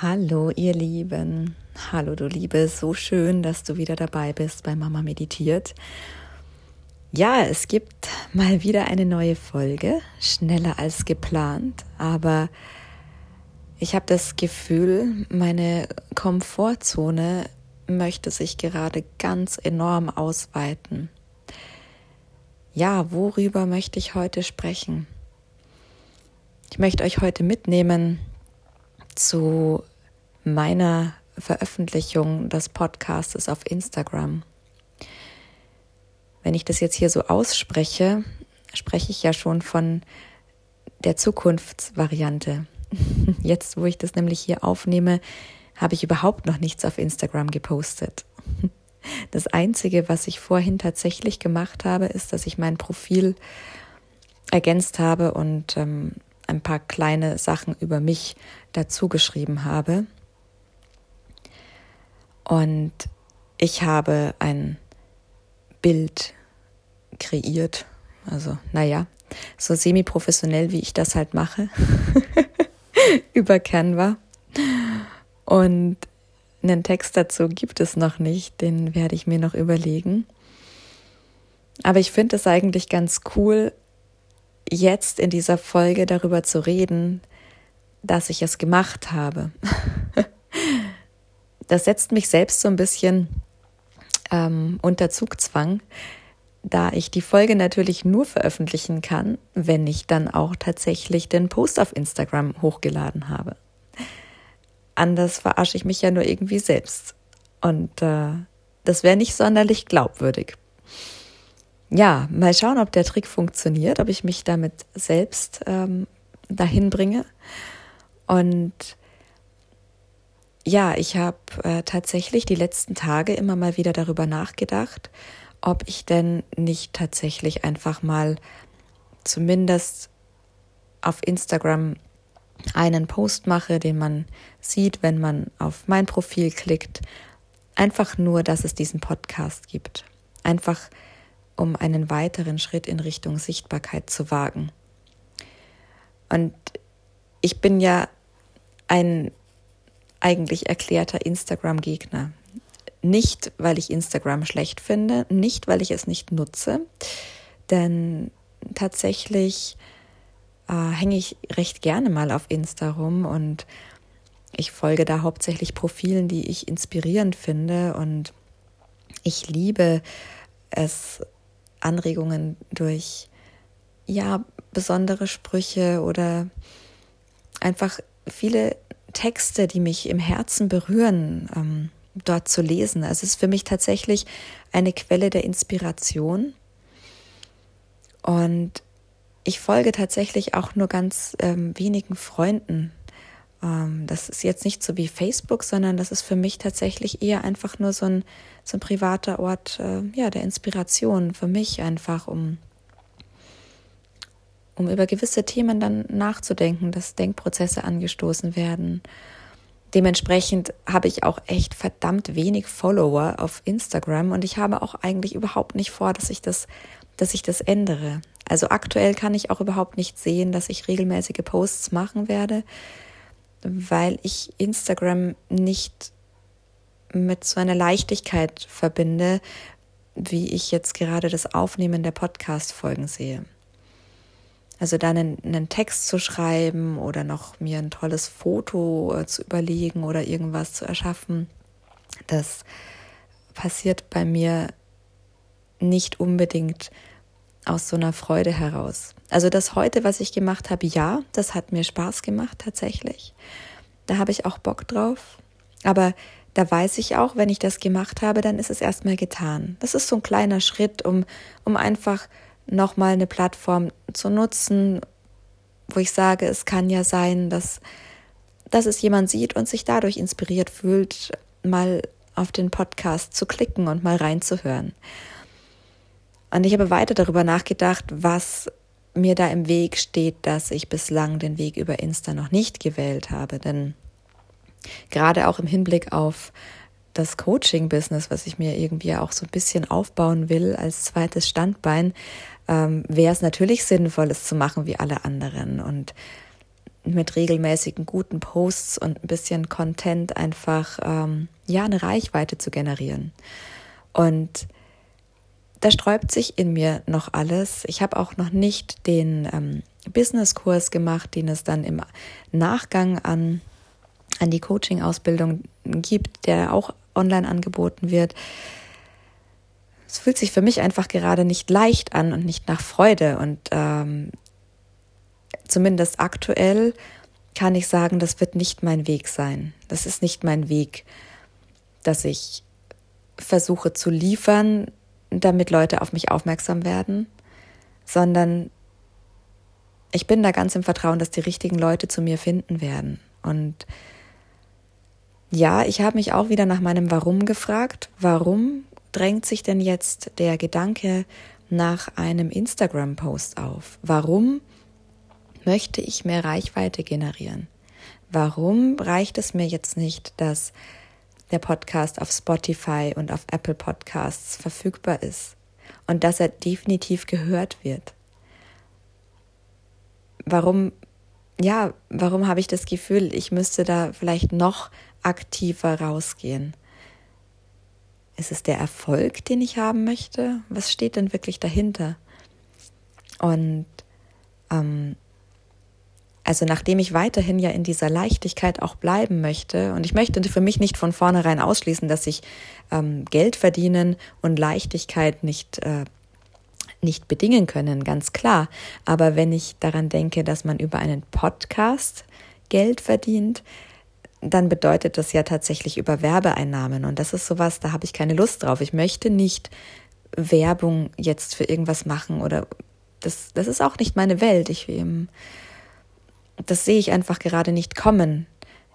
Hallo, ihr Lieben. Hallo, du Liebe. So schön, dass du wieder dabei bist bei Mama Meditiert. Ja, es gibt mal wieder eine neue Folge, schneller als geplant, aber ich habe das Gefühl, meine Komfortzone möchte sich gerade ganz enorm ausweiten. Ja, worüber möchte ich heute sprechen? Ich möchte euch heute mitnehmen zu meiner Veröffentlichung des Podcasts auf Instagram. Wenn ich das jetzt hier so ausspreche, spreche ich ja schon von der Zukunftsvariante. Jetzt, wo ich das nämlich hier aufnehme, habe ich überhaupt noch nichts auf Instagram gepostet. Das Einzige, was ich vorhin tatsächlich gemacht habe, ist, dass ich mein Profil ergänzt habe und ähm, ein paar kleine Sachen über mich dazu geschrieben habe. Und ich habe ein Bild kreiert. Also, naja, so semi-professionell, wie ich das halt mache, über Canva. Und einen Text dazu gibt es noch nicht, den werde ich mir noch überlegen. Aber ich finde es eigentlich ganz cool, jetzt in dieser Folge darüber zu reden, dass ich es gemacht habe. das setzt mich selbst so ein bisschen ähm, unter Zugzwang, da ich die Folge natürlich nur veröffentlichen kann, wenn ich dann auch tatsächlich den Post auf Instagram hochgeladen habe. Anders verarsche ich mich ja nur irgendwie selbst. Und äh, das wäre nicht sonderlich glaubwürdig ja, mal schauen, ob der Trick funktioniert, ob ich mich damit selbst ähm, dahin bringe. Und ja, ich habe äh, tatsächlich die letzten Tage immer mal wieder darüber nachgedacht, ob ich denn nicht tatsächlich einfach mal zumindest auf Instagram einen Post mache, den man sieht, wenn man auf mein Profil klickt. Einfach nur, dass es diesen Podcast gibt. Einfach um einen weiteren Schritt in Richtung Sichtbarkeit zu wagen. Und ich bin ja ein eigentlich erklärter Instagram-Gegner. Nicht, weil ich Instagram schlecht finde, nicht, weil ich es nicht nutze, denn tatsächlich äh, hänge ich recht gerne mal auf Insta rum und ich folge da hauptsächlich Profilen, die ich inspirierend finde und ich liebe es, Anregungen durch ja besondere Sprüche oder einfach viele Texte, die mich im Herzen berühren, ähm, dort zu lesen. Also es ist für mich tatsächlich eine Quelle der Inspiration. Und ich folge tatsächlich auch nur ganz ähm, wenigen Freunden. Ähm, das ist jetzt nicht so wie Facebook, sondern das ist für mich tatsächlich eher einfach nur so ein, so ein privater Ort äh, ja, der Inspiration für mich einfach, um, um über gewisse Themen dann nachzudenken, dass Denkprozesse angestoßen werden. Dementsprechend habe ich auch echt verdammt wenig Follower auf Instagram und ich habe auch eigentlich überhaupt nicht vor, dass ich das, dass ich das ändere. Also aktuell kann ich auch überhaupt nicht sehen, dass ich regelmäßige Posts machen werde, weil ich Instagram nicht mit so einer Leichtigkeit verbinde, wie ich jetzt gerade das Aufnehmen der Podcast-Folgen sehe. Also dann einen, einen, Text zu schreiben oder noch mir ein tolles Foto äh, zu überlegen oder irgendwas zu erschaffen, das passiert bei mir nicht unbedingt aus so einer Freude heraus. Also das heute, was ich gemacht habe, ja, das hat mir Spaß gemacht tatsächlich. Da habe ich auch Bock drauf. Aber da weiß ich auch, wenn ich das gemacht habe, dann ist es erstmal getan. Das ist so ein kleiner Schritt, um, um einfach nochmal eine Plattform zu nutzen, wo ich sage, es kann ja sein, dass, dass es jemand sieht und sich dadurch inspiriert fühlt, mal auf den Podcast zu klicken und mal reinzuhören. Und ich habe weiter darüber nachgedacht, was mir da im Weg steht, dass ich bislang den Weg über Insta noch nicht gewählt habe. Denn gerade auch im Hinblick auf das Coaching-Business, was ich mir irgendwie auch so ein bisschen aufbauen will als zweites Standbein, ähm, wäre es natürlich sinnvoll, es zu machen wie alle anderen. Und mit regelmäßigen guten Posts und ein bisschen Content einfach ähm, ja eine Reichweite zu generieren. Und da sträubt sich in mir noch alles. Ich habe auch noch nicht den ähm, Businesskurs gemacht, den es dann im Nachgang an, an die Coaching-Ausbildung gibt, der auch online angeboten wird. Es fühlt sich für mich einfach gerade nicht leicht an und nicht nach Freude. Und ähm, zumindest aktuell kann ich sagen, das wird nicht mein Weg sein. Das ist nicht mein Weg, dass ich versuche zu liefern, damit Leute auf mich aufmerksam werden, sondern ich bin da ganz im Vertrauen, dass die richtigen Leute zu mir finden werden. Und ja, ich habe mich auch wieder nach meinem Warum gefragt. Warum drängt sich denn jetzt der Gedanke nach einem Instagram-Post auf? Warum möchte ich mehr Reichweite generieren? Warum reicht es mir jetzt nicht, dass der Podcast auf Spotify und auf Apple Podcasts verfügbar ist und dass er definitiv gehört wird. Warum, ja, warum habe ich das Gefühl, ich müsste da vielleicht noch aktiver rausgehen? Ist es der Erfolg, den ich haben möchte? Was steht denn wirklich dahinter? Und ähm, also nachdem ich weiterhin ja in dieser Leichtigkeit auch bleiben möchte, und ich möchte für mich nicht von vornherein ausschließen, dass sich ähm, Geld verdienen und Leichtigkeit nicht, äh, nicht bedingen können, ganz klar. Aber wenn ich daran denke, dass man über einen Podcast Geld verdient, dann bedeutet das ja tatsächlich über Werbeeinnahmen. Und das ist sowas, da habe ich keine Lust drauf. Ich möchte nicht Werbung jetzt für irgendwas machen oder das, das ist auch nicht meine Welt. Ich, ähm, das sehe ich einfach gerade nicht kommen.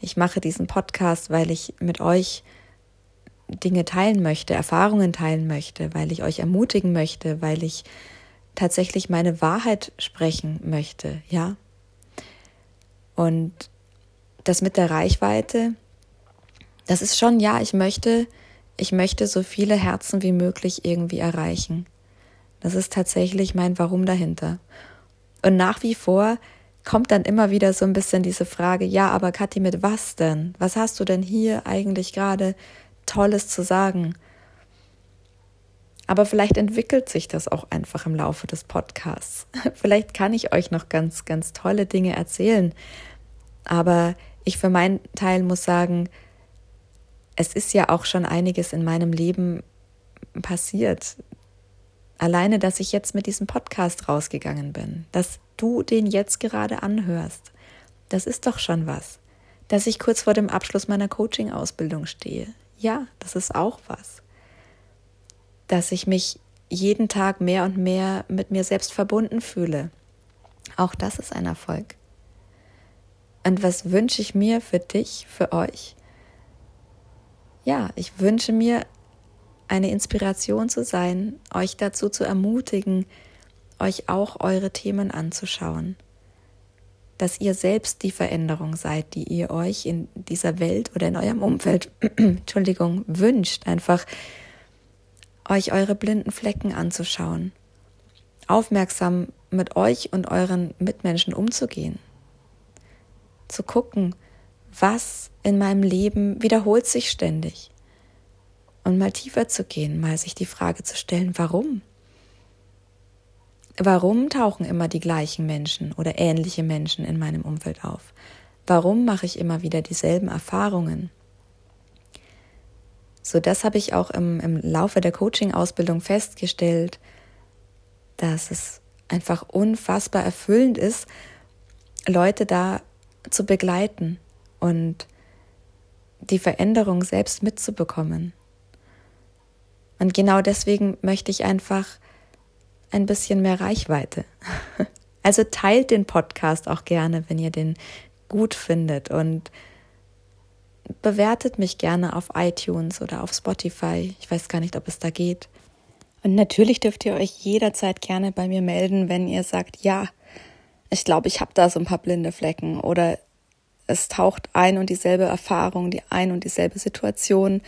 Ich mache diesen Podcast, weil ich mit euch Dinge teilen möchte, Erfahrungen teilen möchte, weil ich euch ermutigen möchte, weil ich tatsächlich meine Wahrheit sprechen möchte, ja. Und das mit der Reichweite, das ist schon, ja, ich möchte, ich möchte so viele Herzen wie möglich irgendwie erreichen. Das ist tatsächlich mein Warum dahinter. Und nach wie vor kommt dann immer wieder so ein bisschen diese Frage, ja, aber Kathi, mit was denn? Was hast du denn hier eigentlich gerade Tolles zu sagen? Aber vielleicht entwickelt sich das auch einfach im Laufe des Podcasts. Vielleicht kann ich euch noch ganz, ganz tolle Dinge erzählen. Aber ich für meinen Teil muss sagen, es ist ja auch schon einiges in meinem Leben passiert. Alleine, dass ich jetzt mit diesem Podcast rausgegangen bin, dass du den jetzt gerade anhörst, das ist doch schon was. Dass ich kurz vor dem Abschluss meiner Coaching-Ausbildung stehe, ja, das ist auch was. Dass ich mich jeden Tag mehr und mehr mit mir selbst verbunden fühle, auch das ist ein Erfolg. Und was wünsche ich mir für dich, für euch? Ja, ich wünsche mir eine Inspiration zu sein, euch dazu zu ermutigen, euch auch eure Themen anzuschauen. Dass ihr selbst die Veränderung seid, die ihr euch in dieser Welt oder in eurem Umfeld, Entschuldigung, wünscht. Einfach euch eure blinden Flecken anzuschauen. Aufmerksam mit euch und euren Mitmenschen umzugehen. Zu gucken, was in meinem Leben wiederholt sich ständig. Und mal tiefer zu gehen, mal sich die Frage zu stellen, warum? Warum tauchen immer die gleichen Menschen oder ähnliche Menschen in meinem Umfeld auf? Warum mache ich immer wieder dieselben Erfahrungen? So, das habe ich auch im, im Laufe der Coaching-Ausbildung festgestellt, dass es einfach unfassbar erfüllend ist, Leute da zu begleiten und die Veränderung selbst mitzubekommen. Und genau deswegen möchte ich einfach ein bisschen mehr Reichweite. Also teilt den Podcast auch gerne, wenn ihr den gut findet und bewertet mich gerne auf iTunes oder auf Spotify. Ich weiß gar nicht, ob es da geht. Und natürlich dürft ihr euch jederzeit gerne bei mir melden, wenn ihr sagt, ja, ich glaube, ich habe da so ein paar blinde Flecken. Oder es taucht ein und dieselbe Erfahrung, die ein und dieselbe Situation,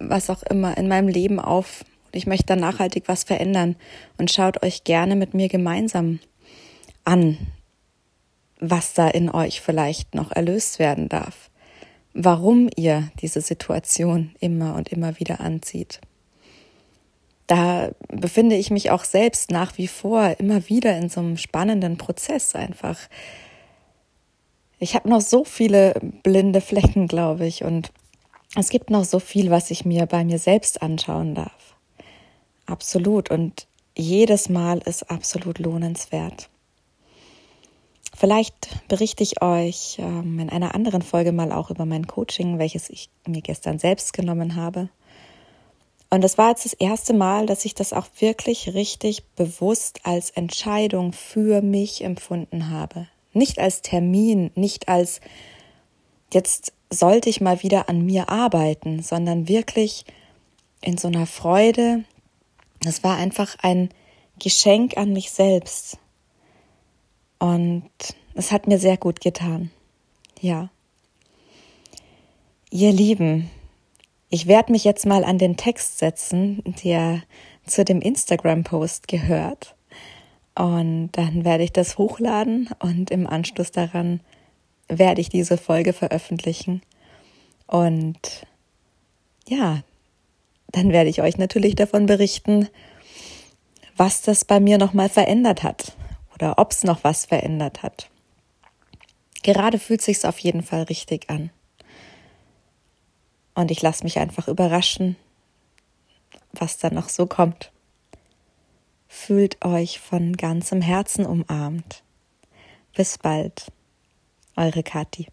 was auch immer in meinem Leben auf. Ich möchte da nachhaltig was verändern. Und schaut euch gerne mit mir gemeinsam an, was da in euch vielleicht noch erlöst werden darf, warum ihr diese Situation immer und immer wieder anzieht. Da befinde ich mich auch selbst nach wie vor immer wieder in so einem spannenden Prozess einfach. Ich habe noch so viele blinde Flecken, glaube ich, und es gibt noch so viel, was ich mir bei mir selbst anschauen darf. Absolut. Und jedes Mal ist absolut lohnenswert. Vielleicht berichte ich euch ähm, in einer anderen Folge mal auch über mein Coaching, welches ich mir gestern selbst genommen habe. Und das war jetzt das erste Mal, dass ich das auch wirklich richtig bewusst als Entscheidung für mich empfunden habe. Nicht als Termin, nicht als jetzt sollte ich mal wieder an mir arbeiten, sondern wirklich in so einer Freude. Das war einfach ein Geschenk an mich selbst. Und es hat mir sehr gut getan. Ja. Ihr Lieben, ich werde mich jetzt mal an den Text setzen, der zu dem Instagram-Post gehört. Und dann werde ich das hochladen und im Anschluss daran werde ich diese Folge veröffentlichen. Und ja, dann werde ich euch natürlich davon berichten, was das bei mir nochmal verändert hat oder ob es noch was verändert hat. Gerade fühlt sich's auf jeden Fall richtig an. Und ich lasse mich einfach überraschen, was da noch so kommt. Fühlt euch von ganzem Herzen umarmt. Bis bald, eure Kathi.